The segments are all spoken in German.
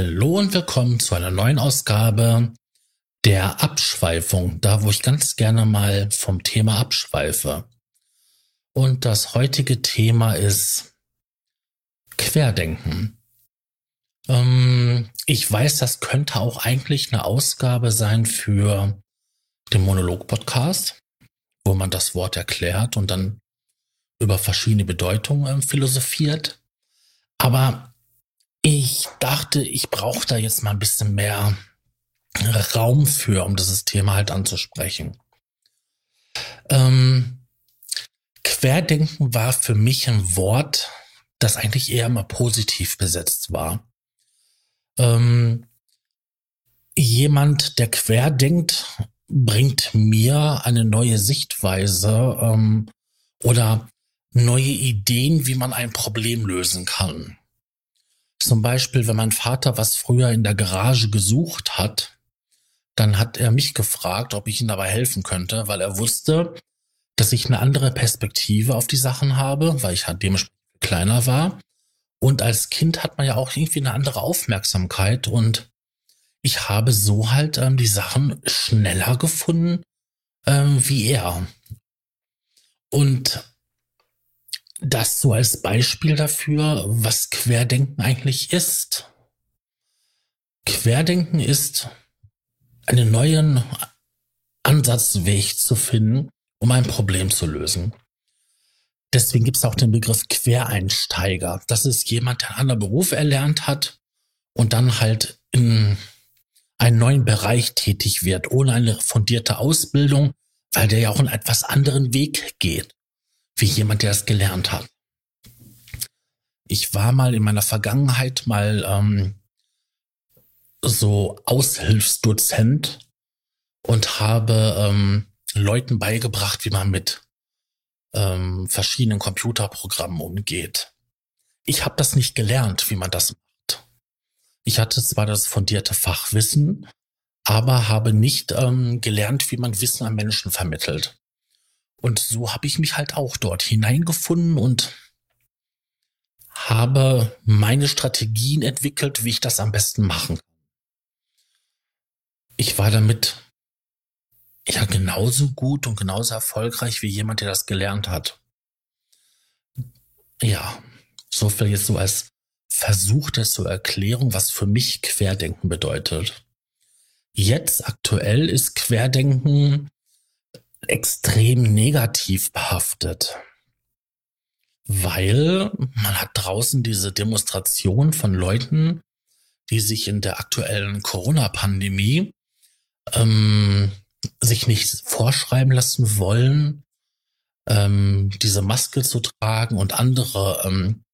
Hallo und willkommen zu einer neuen Ausgabe der Abschweifung, da wo ich ganz gerne mal vom Thema abschweife. Und das heutige Thema ist Querdenken. Ähm, ich weiß, das könnte auch eigentlich eine Ausgabe sein für den Monolog-Podcast, wo man das Wort erklärt und dann über verschiedene Bedeutungen philosophiert. Aber ich dachte, ich brauche da jetzt mal ein bisschen mehr Raum für, um dieses Thema halt anzusprechen. Ähm, Querdenken war für mich ein Wort, das eigentlich eher mal positiv besetzt war. Ähm, jemand, der querdenkt, bringt mir eine neue Sichtweise ähm, oder neue Ideen, wie man ein Problem lösen kann. Zum Beispiel, wenn mein Vater was früher in der Garage gesucht hat, dann hat er mich gefragt, ob ich ihm dabei helfen könnte, weil er wusste, dass ich eine andere Perspektive auf die Sachen habe, weil ich halt dementsprechend kleiner war. Und als Kind hat man ja auch irgendwie eine andere Aufmerksamkeit und ich habe so halt ähm, die Sachen schneller gefunden ähm, wie er. Und das so als Beispiel dafür, was Querdenken eigentlich ist. Querdenken ist, einen neuen Ansatzweg zu finden, um ein Problem zu lösen. Deswegen gibt es auch den Begriff Quereinsteiger. Das ist jemand, der einen anderen Beruf erlernt hat und dann halt in einen neuen Bereich tätig wird, ohne eine fundierte Ausbildung, weil der ja auch einen etwas anderen Weg geht wie jemand, der es gelernt hat. Ich war mal in meiner Vergangenheit mal ähm, so Aushilfsdozent und habe ähm, Leuten beigebracht, wie man mit ähm, verschiedenen Computerprogrammen umgeht. Ich habe das nicht gelernt, wie man das macht. Ich hatte zwar das fundierte Fachwissen, aber habe nicht ähm, gelernt, wie man Wissen an Menschen vermittelt. Und so habe ich mich halt auch dort hineingefunden und habe meine Strategien entwickelt, wie ich das am besten machen kann. Ich war damit ja genauso gut und genauso erfolgreich wie jemand, der das gelernt hat. Ja, so viel jetzt so als Versuch der zur Erklärung, was für mich Querdenken bedeutet. Jetzt aktuell ist Querdenken extrem negativ behaftet. Weil man hat draußen diese Demonstration von Leuten, die sich in der aktuellen Corona-Pandemie ähm, sich nicht vorschreiben lassen wollen, ähm, diese Maske zu tragen und andere ähm,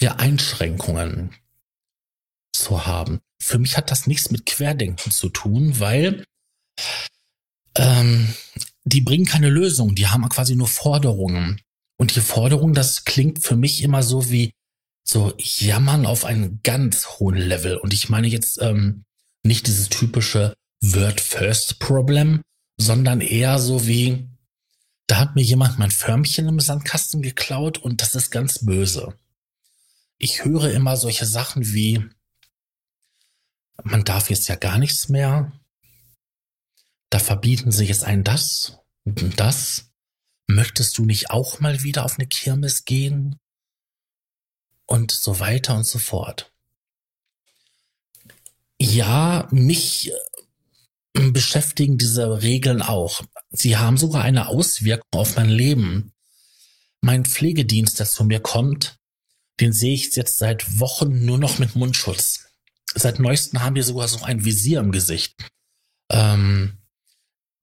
ja, Einschränkungen zu haben. Für mich hat das nichts mit Querdenken zu tun, weil ähm, die bringen keine Lösung, die haben quasi nur Forderungen. Und die Forderung, das klingt für mich immer so wie so jammern auf einem ganz hohen Level. Und ich meine jetzt ähm, nicht dieses typische Word First Problem, sondern eher so wie, da hat mir jemand mein Förmchen im Sandkasten geklaut und das ist ganz böse. Ich höre immer solche Sachen wie, man darf jetzt ja gar nichts mehr, da verbieten sie jetzt ein das und das. Möchtest du nicht auch mal wieder auf eine Kirmes gehen? Und so weiter und so fort. Ja, mich äh, beschäftigen diese Regeln auch. Sie haben sogar eine Auswirkung auf mein Leben. Mein Pflegedienst, der zu mir kommt, den sehe ich jetzt seit Wochen nur noch mit Mundschutz. Seit neuestem haben wir sogar so ein Visier im Gesicht. Ähm,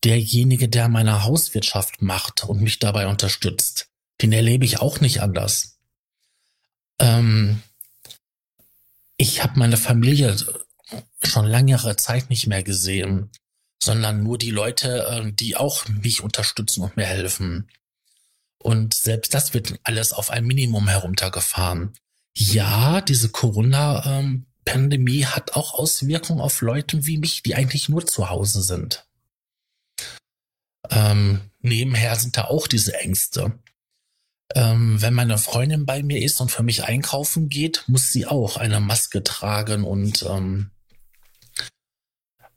derjenige, der meine Hauswirtschaft macht und mich dabei unterstützt. Den erlebe ich auch nicht anders. Ähm, ich habe meine Familie schon längere Zeit nicht mehr gesehen, sondern nur die Leute, äh, die auch mich unterstützen und mir helfen. Und selbst das wird alles auf ein Minimum heruntergefahren. Ja, diese Corona-Pandemie hat auch Auswirkungen auf Leute wie mich, die eigentlich nur zu Hause sind. Ähm, nebenher sind da auch diese Ängste. Ähm, wenn meine Freundin bei mir ist und für mich einkaufen geht, muss sie auch eine Maske tragen und ähm,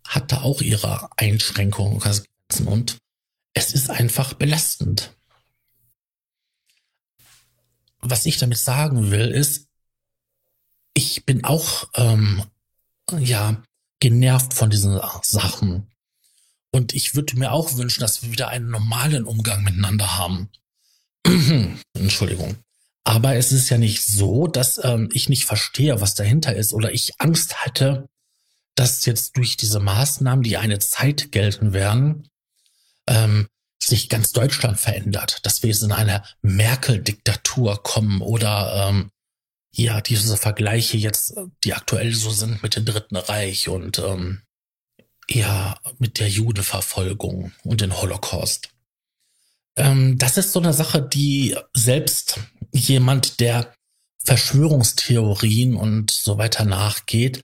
hat da auch ihre Einschränkungen und es ist einfach belastend. Was ich damit sagen will, ist, ich bin auch ähm, ja genervt von diesen Sachen. Und ich würde mir auch wünschen, dass wir wieder einen normalen Umgang miteinander haben. Entschuldigung. Aber es ist ja nicht so, dass ähm, ich nicht verstehe, was dahinter ist oder ich Angst hatte, dass jetzt durch diese Maßnahmen, die eine Zeit gelten werden, ähm, sich ganz Deutschland verändert, dass wir jetzt in eine Merkel-Diktatur kommen oder ähm, ja, diese Vergleiche jetzt, die aktuell so sind mit dem Dritten Reich und ähm, ja, mit der Judenverfolgung und den Holocaust. Ähm, das ist so eine Sache, die selbst jemand, der Verschwörungstheorien und so weiter nachgeht,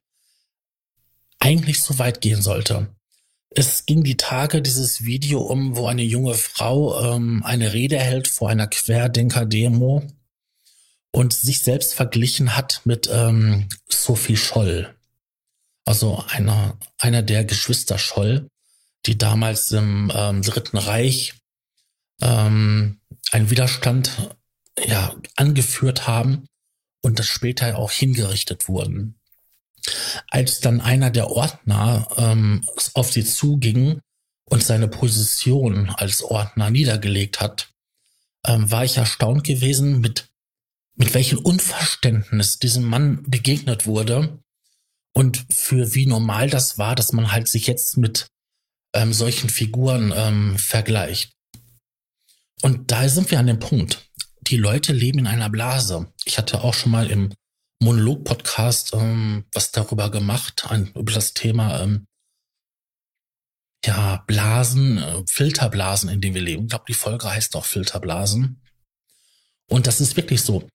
eigentlich so weit gehen sollte. Es ging die Tage dieses Video um, wo eine junge Frau ähm, eine Rede hält vor einer Querdenker-Demo und sich selbst verglichen hat mit ähm, Sophie Scholl. Also einer, einer der Geschwister Scholl, die damals im ähm, Dritten Reich ähm, einen Widerstand ja, angeführt haben und das später auch hingerichtet wurden. Als dann einer der Ordner ähm, auf sie zuging und seine Position als Ordner niedergelegt hat, ähm, war ich erstaunt gewesen, mit, mit welchem Unverständnis diesem Mann begegnet wurde und für wie normal das war, dass man halt sich jetzt mit ähm, solchen Figuren ähm, vergleicht. Und da sind wir an dem Punkt. Die Leute leben in einer Blase. Ich hatte auch schon mal im Monolog-Podcast ähm, was darüber gemacht, ein, über das Thema ähm, ja, Blasen, äh, Filterblasen, in denen wir leben. Ich glaube, die Folge heißt auch Filterblasen. Und das ist wirklich so.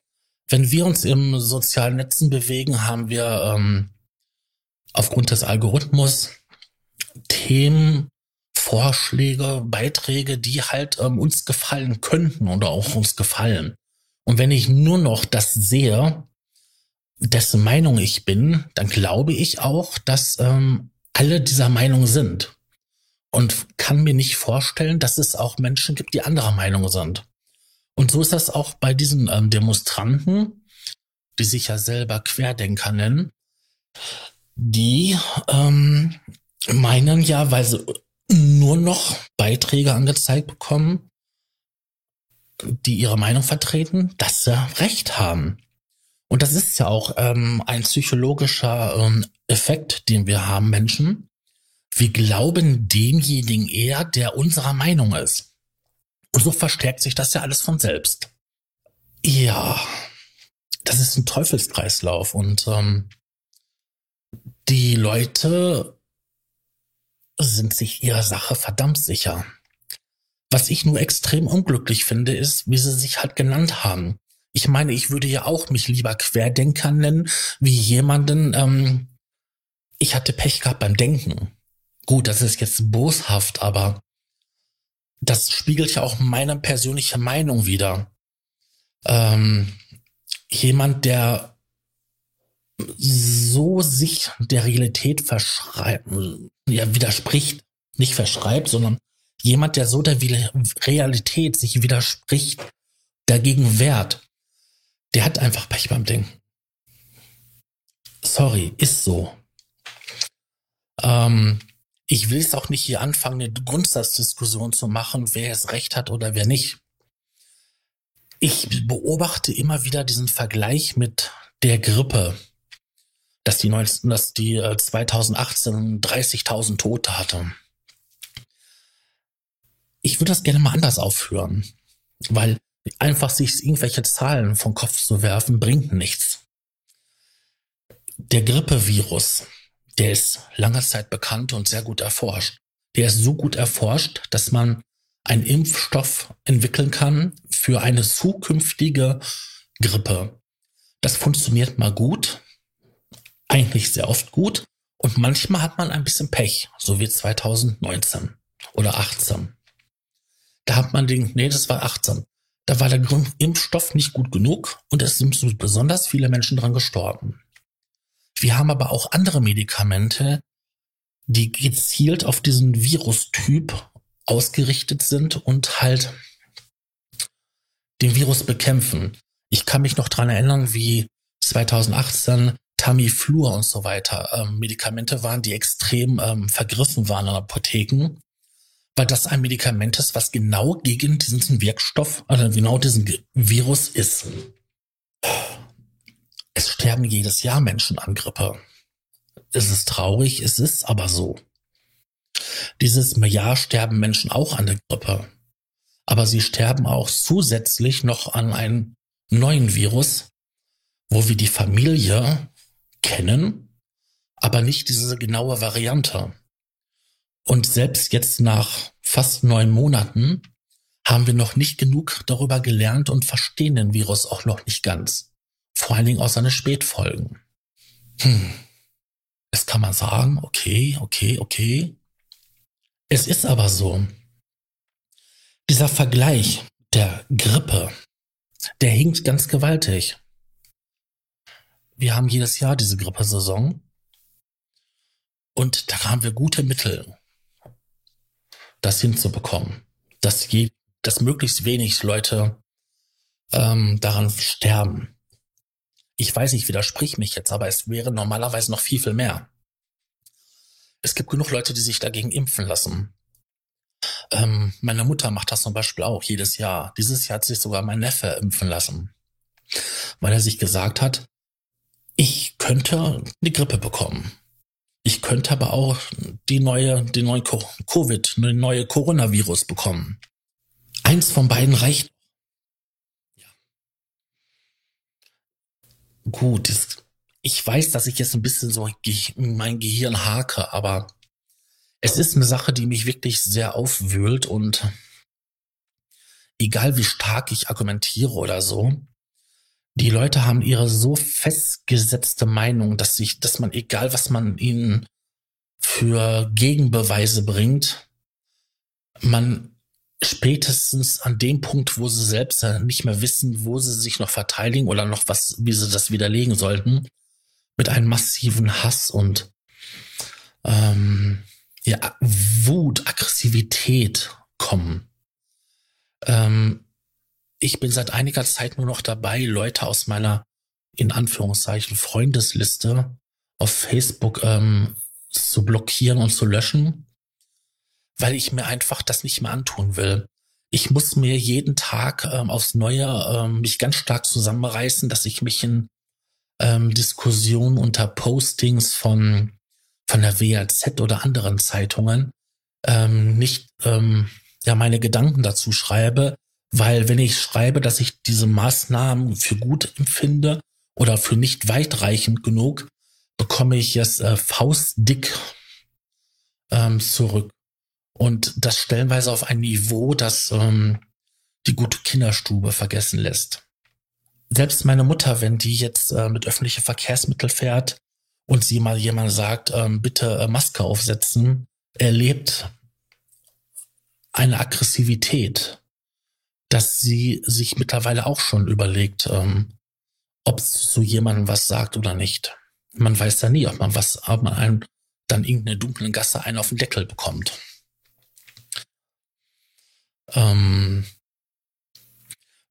Wenn wir uns im sozialen Netzen bewegen, haben wir ähm, aufgrund des Algorithmus Themen, Vorschläge, Beiträge, die halt ähm, uns gefallen könnten oder auch uns gefallen. Und wenn ich nur noch das sehe, dessen Meinung ich bin, dann glaube ich auch, dass ähm, alle dieser Meinung sind. Und kann mir nicht vorstellen, dass es auch Menschen gibt, die anderer Meinung sind. Und so ist das auch bei diesen ähm, Demonstranten, die sich ja selber Querdenker nennen, die ähm, meinen ja, weil sie nur noch Beiträge angezeigt bekommen, die ihre Meinung vertreten, dass sie Recht haben. Und das ist ja auch ähm, ein psychologischer ähm, Effekt, den wir haben, Menschen. Wir glauben demjenigen eher, der unserer Meinung ist. Und so verstärkt sich das ja alles von selbst. Ja, das ist ein Teufelskreislauf und ähm, die Leute sind sich ihrer Sache verdammt sicher. Was ich nur extrem unglücklich finde, ist, wie sie sich halt genannt haben. Ich meine, ich würde ja auch mich lieber Querdenker nennen, wie jemanden, ähm, ich hatte Pech gehabt beim Denken. Gut, das ist jetzt boshaft, aber das spiegelt ja auch meine persönliche Meinung wider. Ähm, jemand, der so sich der Realität verschreibt, ja, widerspricht, nicht verschreibt, sondern jemand, der so der Realität sich widerspricht, dagegen wehrt, der hat einfach Pech beim Denken. Sorry, ist so. Ähm, ich will es auch nicht hier anfangen, eine Grundsatzdiskussion zu machen, wer es recht hat oder wer nicht. Ich beobachte immer wieder diesen Vergleich mit der Grippe, dass die, 19, dass die 2018 äh, 30.000 Tote hatte. Ich würde das gerne mal anders aufführen, weil einfach sich irgendwelche Zahlen vom Kopf zu werfen, bringt nichts. Der Grippevirus, der ist lange Zeit bekannt und sehr gut erforscht. Der ist so gut erforscht, dass man einen Impfstoff entwickeln kann für eine zukünftige Grippe. Das funktioniert mal gut, eigentlich sehr oft gut und manchmal hat man ein bisschen Pech, so wie 2019 oder 18. Da hat man den, nee, das war 18. Da war der Impfstoff nicht gut genug und es sind besonders viele Menschen dran gestorben. Wir haben aber auch andere Medikamente, die gezielt auf diesen Virustyp ausgerichtet sind und halt den Virus bekämpfen. Ich kann mich noch dran erinnern, wie 2018 Tamiflur und so weiter ähm, Medikamente waren, die extrem ähm, vergriffen waren in Apotheken, weil das ein Medikament ist, was genau gegen diesen Wirkstoff, also genau diesen Virus ist. Es sterben jedes Jahr Menschen an Grippe. Es ist traurig, es ist aber so. Dieses Jahr sterben Menschen auch an der Grippe. Aber sie sterben auch zusätzlich noch an einem neuen Virus, wo wir die Familie kennen, aber nicht diese genaue Variante. Und selbst jetzt nach fast neun Monaten haben wir noch nicht genug darüber gelernt und verstehen den Virus auch noch nicht ganz. Vor allen Dingen aus seinen Spätfolgen. Hm. Es kann man sagen, okay, okay, okay. Es ist aber so. Dieser Vergleich der Grippe, der hinkt ganz gewaltig wir haben jedes Jahr diese Grippesaison. Und da haben wir gute Mittel, das hinzubekommen. Dass, je, dass möglichst wenig Leute ähm, daran sterben. Ich weiß, ich widersprich mich jetzt, aber es wäre normalerweise noch viel, viel mehr. Es gibt genug Leute, die sich dagegen impfen lassen. Ähm, meine Mutter macht das zum Beispiel auch jedes Jahr. Dieses Jahr hat sich sogar mein Neffe impfen lassen, weil er sich gesagt hat, ich könnte eine Grippe bekommen. Ich könnte aber auch die neue, die neue Covid, eine neue Coronavirus bekommen. Eins von beiden reicht. Ja. Gut, ich weiß, dass ich jetzt ein bisschen so mein Gehirn hake, aber es ist eine Sache, die mich wirklich sehr aufwühlt und egal wie stark ich argumentiere oder so, die Leute haben ihre so festgesetzte Meinung, dass sich, dass man, egal was man ihnen für Gegenbeweise bringt, man spätestens an dem Punkt, wo sie selbst nicht mehr wissen, wo sie sich noch verteidigen oder noch was, wie sie das widerlegen sollten, mit einem massiven Hass und ähm, ja, Wut, Aggressivität kommen. Ähm, ich bin seit einiger Zeit nur noch dabei, Leute aus meiner, in Anführungszeichen, Freundesliste auf Facebook ähm, zu blockieren und zu löschen, weil ich mir einfach das nicht mehr antun will. Ich muss mir jeden Tag ähm, aufs Neue ähm, mich ganz stark zusammenreißen, dass ich mich in ähm, Diskussionen unter Postings von, von der WAZ oder anderen Zeitungen ähm, nicht ähm, ja meine Gedanken dazu schreibe, weil wenn ich schreibe, dass ich diese Maßnahmen für gut empfinde oder für nicht weitreichend genug, bekomme ich es äh, faustdick ähm, zurück. Und das stellenweise auf ein Niveau, das ähm, die gute Kinderstube vergessen lässt. Selbst meine Mutter, wenn die jetzt äh, mit öffentlichen Verkehrsmitteln fährt und sie mal jemand sagt, ähm, bitte äh, Maske aufsetzen, erlebt eine Aggressivität dass sie sich mittlerweile auch schon überlegt, ähm, ob zu jemandem was sagt oder nicht. Man weiß ja nie, ob man was, ob man einem dann irgendeine dunkle Gasse einen auf den Deckel bekommt. Ähm,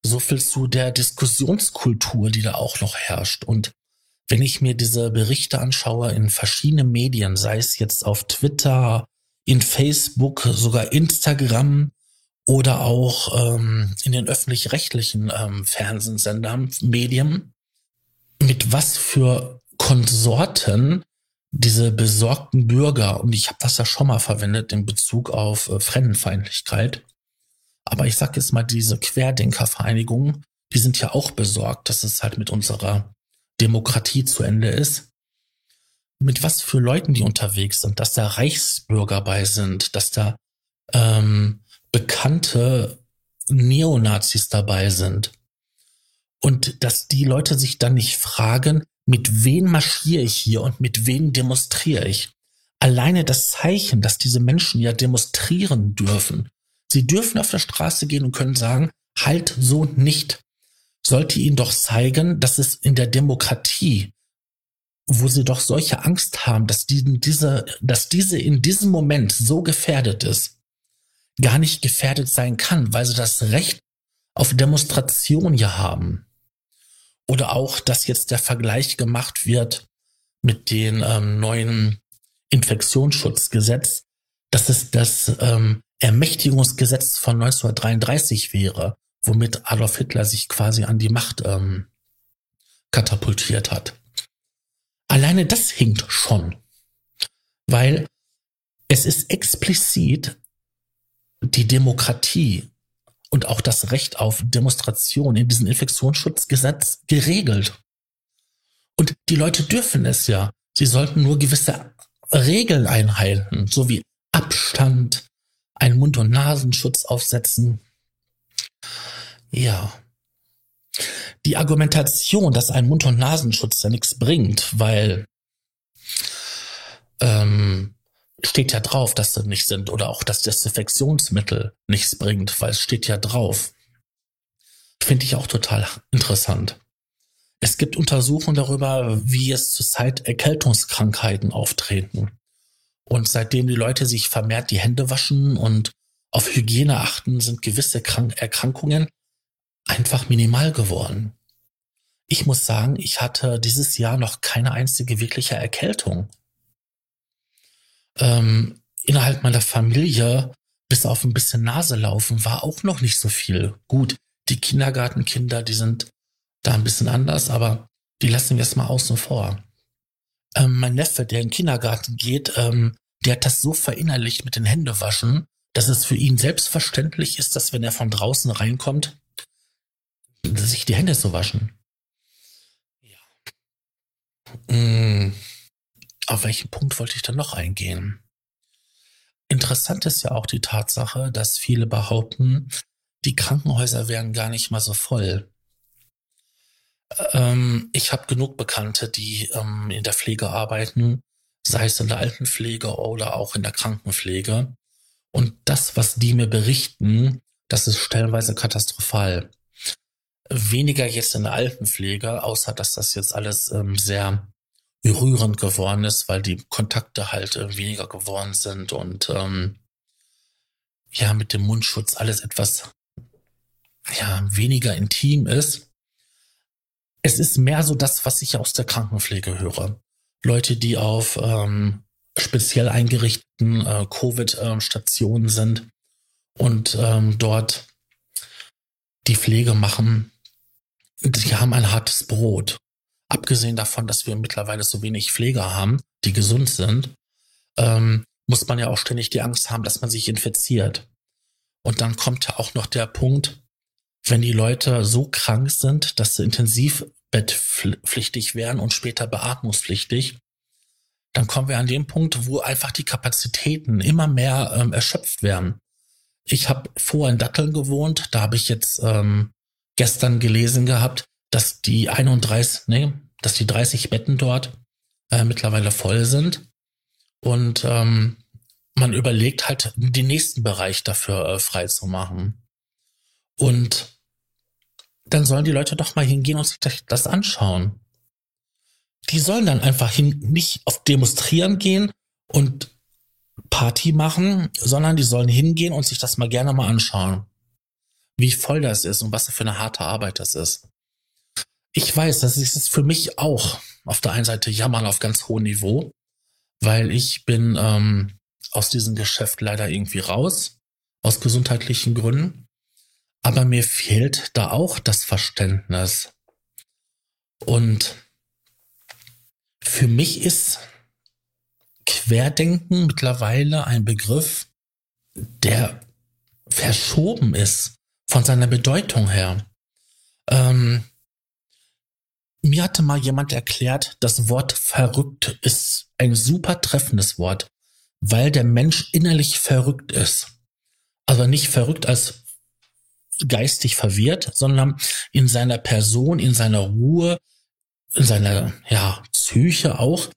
so viel zu der Diskussionskultur, die da auch noch herrscht. Und wenn ich mir diese Berichte anschaue in verschiedenen Medien, sei es jetzt auf Twitter, in Facebook, sogar Instagram, oder auch ähm, in den öffentlich-rechtlichen ähm, Fernsehsendern, Medien, mit was für Konsorten diese besorgten Bürger, und ich habe das ja schon mal verwendet in Bezug auf äh, Fremdenfeindlichkeit, aber ich sage jetzt mal, diese Querdenkervereinigungen, die sind ja auch besorgt, dass es halt mit unserer Demokratie zu Ende ist. Mit was für Leuten die unterwegs sind, dass da Reichsbürger bei sind, dass da ähm, bekannte Neonazis dabei sind. Und dass die Leute sich dann nicht fragen, mit wem marschiere ich hier und mit wem demonstriere ich. Alleine das Zeichen, dass diese Menschen ja demonstrieren dürfen. Sie dürfen auf der Straße gehen und können sagen, halt so nicht. Sollte ihnen doch zeigen, dass es in der Demokratie, wo sie doch solche Angst haben, dass die, diese, dass diese in diesem Moment so gefährdet ist, gar nicht gefährdet sein kann, weil sie das Recht auf Demonstration ja haben. Oder auch, dass jetzt der Vergleich gemacht wird mit den ähm, neuen Infektionsschutzgesetz, dass es das ähm, Ermächtigungsgesetz von 1933 wäre, womit Adolf Hitler sich quasi an die Macht ähm, katapultiert hat. Alleine das hinkt schon, weil es ist explizit die Demokratie und auch das Recht auf Demonstration in diesem Infektionsschutzgesetz geregelt. Und die Leute dürfen es ja. Sie sollten nur gewisse Regeln einhalten, so wie Abstand, einen Mund- und Nasenschutz aufsetzen. Ja. Die Argumentation, dass ein Mund- und Nasenschutz ja nichts bringt, weil ähm, steht ja drauf, dass sie nicht sind oder auch das Desinfektionsmittel nichts bringt, weil es steht ja drauf. Finde ich auch total interessant. Es gibt Untersuchungen darüber, wie es zurzeit Erkältungskrankheiten auftreten. Und seitdem die Leute sich vermehrt die Hände waschen und auf Hygiene achten, sind gewisse Krank Erkrankungen einfach minimal geworden. Ich muss sagen, ich hatte dieses Jahr noch keine einzige wirkliche Erkältung ähm, innerhalb meiner Familie bis auf ein bisschen Nase laufen war auch noch nicht so viel. Gut, die Kindergartenkinder, die sind da ein bisschen anders, aber die lassen wir erstmal außen vor. Ähm, mein Neffe, der in den Kindergarten geht, ähm, der hat das so verinnerlicht mit den Händewaschen, dass es für ihn selbstverständlich ist, dass wenn er von draußen reinkommt, sich die Hände zu waschen. Ja. Mmh. Auf welchen Punkt wollte ich dann noch eingehen? Interessant ist ja auch die Tatsache, dass viele behaupten, die Krankenhäuser wären gar nicht mal so voll. Ähm, ich habe genug Bekannte, die ähm, in der Pflege arbeiten, sei es in der Altenpflege oder auch in der Krankenpflege. Und das, was die mir berichten, das ist stellenweise katastrophal. Weniger jetzt in der Altenpflege, außer dass das jetzt alles ähm, sehr berührend geworden ist, weil die Kontakte halt äh, weniger geworden sind und ähm, ja, mit dem Mundschutz alles etwas ja, weniger intim ist. Es ist mehr so das, was ich aus der Krankenpflege höre. Leute, die auf ähm, speziell eingerichteten äh, Covid-Stationen sind und ähm, dort die Pflege machen, die haben ein hartes Brot. Abgesehen davon, dass wir mittlerweile so wenig Pfleger haben, die gesund sind, ähm, muss man ja auch ständig die Angst haben, dass man sich infiziert. Und dann kommt ja auch noch der Punkt, wenn die Leute so krank sind, dass sie intensivbettpflichtig werden und später beatmungspflichtig, dann kommen wir an den Punkt, wo einfach die Kapazitäten immer mehr ähm, erschöpft werden. Ich habe vorher in Datteln gewohnt, da habe ich jetzt ähm, gestern gelesen gehabt, dass die 31, nee, dass die 30 Betten dort äh, mittlerweile voll sind. Und ähm, man überlegt halt, den nächsten Bereich dafür äh, frei zu machen. Und dann sollen die Leute doch mal hingehen und sich das anschauen. Die sollen dann einfach hin, nicht auf Demonstrieren gehen und Party machen, sondern die sollen hingehen und sich das mal gerne mal anschauen. Wie voll das ist und was für eine harte Arbeit das ist. Ich weiß, das ist für mich auch auf der einen Seite jammern auf ganz hohem Niveau, weil ich bin ähm, aus diesem Geschäft leider irgendwie raus, aus gesundheitlichen Gründen. Aber mir fehlt da auch das Verständnis. Und für mich ist Querdenken mittlerweile ein Begriff, der verschoben ist von seiner Bedeutung her. Ähm, mir hatte mal jemand erklärt, das Wort verrückt ist ein super treffendes Wort, weil der Mensch innerlich verrückt ist. Also nicht verrückt als geistig verwirrt, sondern in seiner Person, in seiner Ruhe, in seiner ja, Psyche auch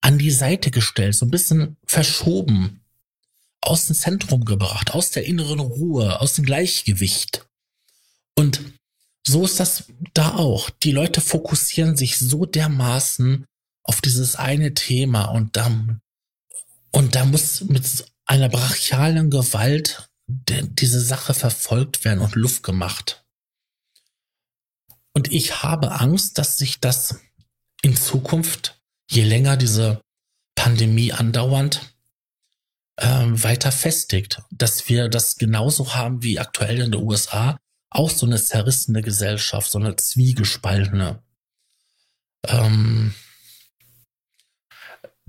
an die Seite gestellt, so ein bisschen verschoben, aus dem Zentrum gebracht, aus der inneren Ruhe, aus dem Gleichgewicht. Und so ist das da auch. Die Leute fokussieren sich so dermaßen auf dieses eine Thema und dann, und da muss mit einer brachialen Gewalt diese Sache verfolgt werden und Luft gemacht. Und ich habe Angst, dass sich das in Zukunft, je länger diese Pandemie andauernd, ähm, weiter festigt. Dass wir das genauso haben wie aktuell in den USA, auch so eine zerrissene Gesellschaft, so eine zwiegespaltene. Ähm,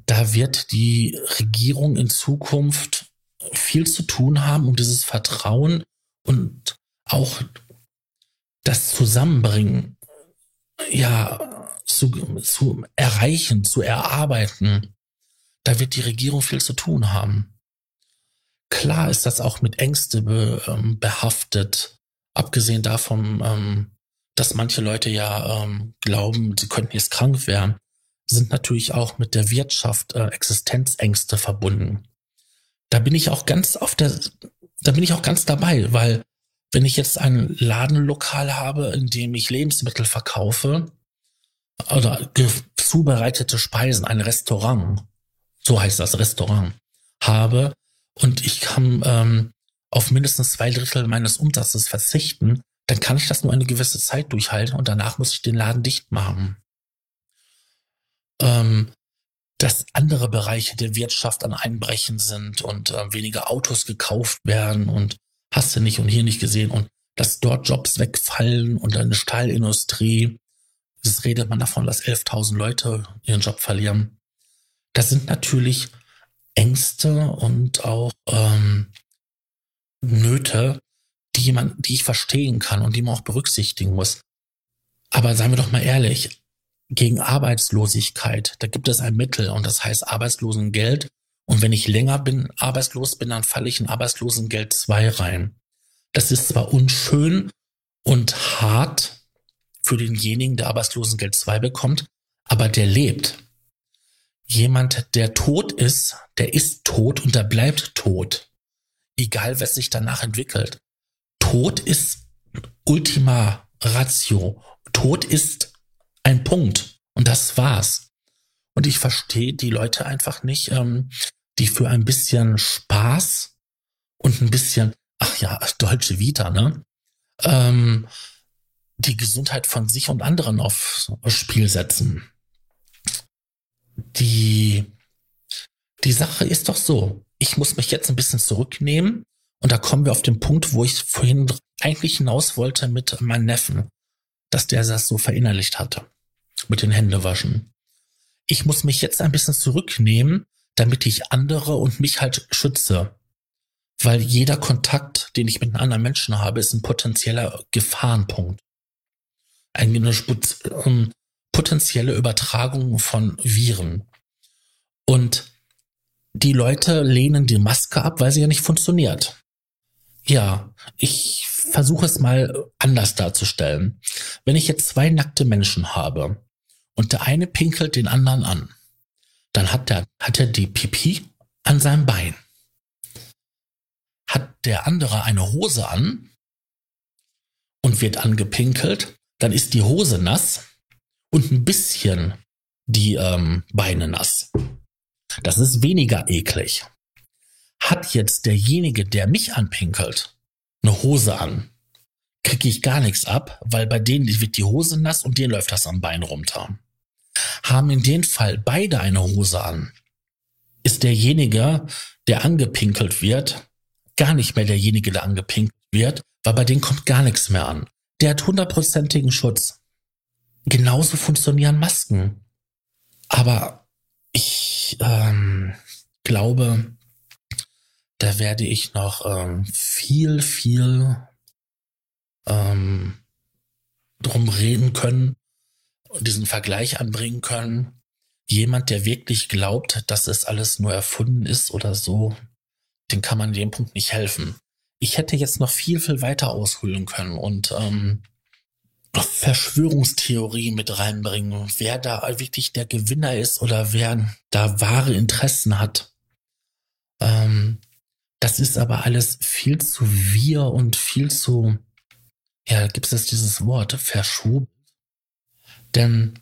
da wird die Regierung in Zukunft viel zu tun haben, um dieses Vertrauen und auch das Zusammenbringen ja zu, zu erreichen, zu erarbeiten. Da wird die Regierung viel zu tun haben. Klar ist das auch mit Ängste be, ähm, behaftet, abgesehen davon, ähm, dass manche Leute ja ähm, glauben, sie könnten jetzt krank werden, sind natürlich auch mit der Wirtschaft äh, Existenzängste verbunden. Da bin ich auch ganz auf der, da bin ich auch ganz dabei, weil wenn ich jetzt ein Ladenlokal habe, in dem ich Lebensmittel verkaufe oder zubereitete Speisen, ein Restaurant, so heißt das Restaurant, habe und ich kann ähm, auf mindestens zwei Drittel meines Umsatzes verzichten, dann kann ich das nur eine gewisse Zeit durchhalten und danach muss ich den Laden dicht machen. Ähm, dass andere Bereiche der Wirtschaft an Einbrechen sind und äh, weniger Autos gekauft werden und hast du nicht und hier nicht gesehen und dass dort Jobs wegfallen und eine Stahlindustrie, das redet man davon, dass 11.000 Leute ihren Job verlieren. Das sind natürlich Ängste und auch ähm, Nöte, die man, die ich verstehen kann und die man auch berücksichtigen muss. Aber seien wir doch mal ehrlich, gegen Arbeitslosigkeit, da gibt es ein Mittel und das heißt Arbeitslosengeld. Und wenn ich länger bin, arbeitslos bin, dann falle ich in Arbeitslosengeld 2 rein. Das ist zwar unschön und hart für denjenigen, der Arbeitslosengeld 2 bekommt, aber der lebt. Jemand, der tot ist, der ist tot und der bleibt tot. Egal, was sich danach entwickelt. Tod ist Ultima Ratio. Tod ist ein Punkt. Und das war's. Und ich verstehe die Leute einfach nicht, ähm, die für ein bisschen Spaß und ein bisschen, ach ja, deutsche Vita, ne? Ähm, die Gesundheit von sich und anderen aufs Spiel setzen. Die, die Sache ist doch so. Ich muss mich jetzt ein bisschen zurücknehmen und da kommen wir auf den Punkt, wo ich vorhin eigentlich hinaus wollte mit meinem Neffen, dass der das so verinnerlicht hatte mit den Händewaschen. Ich muss mich jetzt ein bisschen zurücknehmen, damit ich andere und mich halt schütze. Weil jeder Kontakt, den ich mit einem anderen Menschen habe, ist ein potenzieller Gefahrenpunkt. Eine ähm, potenzielle Übertragung von Viren. Und die Leute lehnen die Maske ab, weil sie ja nicht funktioniert. Ja, ich versuche es mal anders darzustellen. Wenn ich jetzt zwei nackte Menschen habe, und der eine pinkelt den anderen an. Dann hat der, hat er die Pipi an seinem Bein. Hat der andere eine Hose an und wird angepinkelt, dann ist die Hose nass und ein bisschen die ähm, Beine nass. Das ist weniger eklig. Hat jetzt derjenige, der mich anpinkelt, eine Hose an, kriege ich gar nichts ab, weil bei denen wird die Hose nass und denen läuft das am Bein runter haben in dem Fall beide eine Hose an, ist derjenige, der angepinkelt wird, gar nicht mehr derjenige, der angepinkelt wird, weil bei dem kommt gar nichts mehr an. Der hat hundertprozentigen Schutz. Genauso funktionieren Masken. Aber ähm, glaube, da werde ich noch ähm, viel, viel ähm, drum reden können, diesen Vergleich anbringen können. Jemand, der wirklich glaubt, dass es alles nur erfunden ist oder so, den kann man in dem Punkt nicht helfen. Ich hätte jetzt noch viel, viel weiter ausholen können und ähm, Verschwörungstheorie mit reinbringen, wer da wirklich der Gewinner ist oder wer da wahre Interessen hat. Ähm, das ist aber alles viel zu wir und viel zu ja, gibt es dieses Wort, verschoben. Denn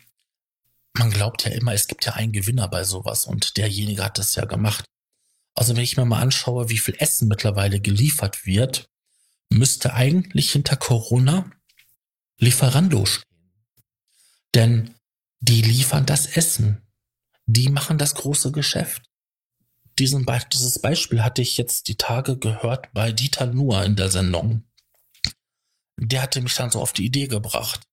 man glaubt ja immer, es gibt ja einen Gewinner bei sowas und derjenige hat das ja gemacht. Also wenn ich mir mal anschaue, wie viel Essen mittlerweile geliefert wird, müsste eigentlich hinter Corona Lieferando stehen. Denn die liefern das Essen. Die machen das große Geschäft. Diesen Be dieses Beispiel hatte ich jetzt die Tage gehört bei Dieter Nuhr in der Sendung. Der hatte mich dann so auf die Idee gebracht.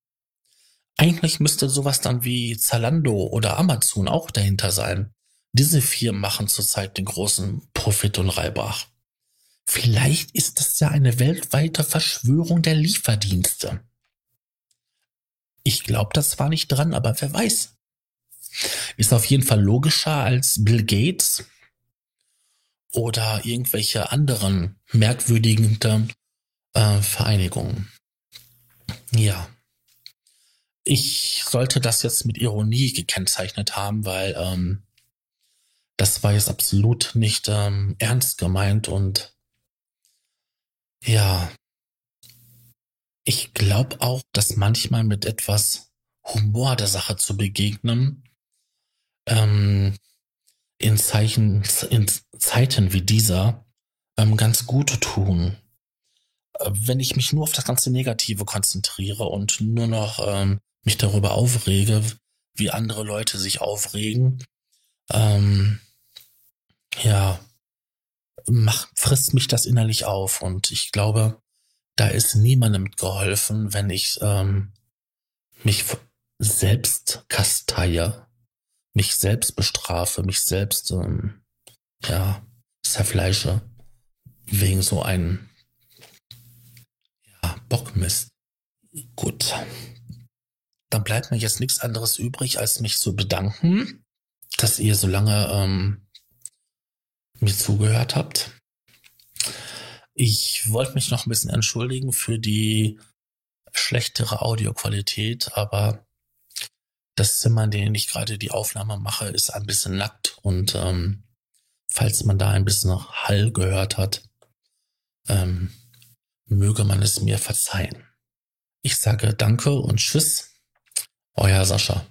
Eigentlich müsste sowas dann wie Zalando oder Amazon auch dahinter sein. Diese Firmen machen zurzeit den großen Profit und Reibach. Vielleicht ist das ja eine weltweite Verschwörung der Lieferdienste. Ich glaube das zwar nicht dran, aber wer weiß. Ist auf jeden Fall logischer als Bill Gates oder irgendwelche anderen merkwürdigen äh, Vereinigungen. Ja. Ich sollte das jetzt mit Ironie gekennzeichnet haben, weil ähm, das war jetzt absolut nicht ähm, ernst gemeint und ja, ich glaube auch, dass manchmal mit etwas Humor der Sache zu begegnen, ähm, in Zeichen, in Zeiten wie dieser, ähm, ganz gut tun. Äh, wenn ich mich nur auf das ganze Negative konzentriere und nur noch ähm, mich darüber aufrege, wie andere Leute sich aufregen, ähm, ja, mach, frisst mich das innerlich auf. Und ich glaube, da ist niemandem geholfen, wenn ich ähm, mich selbst kasteie, mich selbst bestrafe, mich selbst, ähm, ja, zerfleische, wegen so einem, ja, Bockmist. Gut. Dann bleibt mir jetzt nichts anderes übrig, als mich zu bedanken, dass ihr so lange ähm, mir zugehört habt. Ich wollte mich noch ein bisschen entschuldigen für die schlechtere Audioqualität, aber das Zimmer, in dem ich gerade die Aufnahme mache, ist ein bisschen nackt und ähm, falls man da ein bisschen Hall gehört hat, ähm, möge man es mir verzeihen. Ich sage Danke und Tschüss, euer Sascha.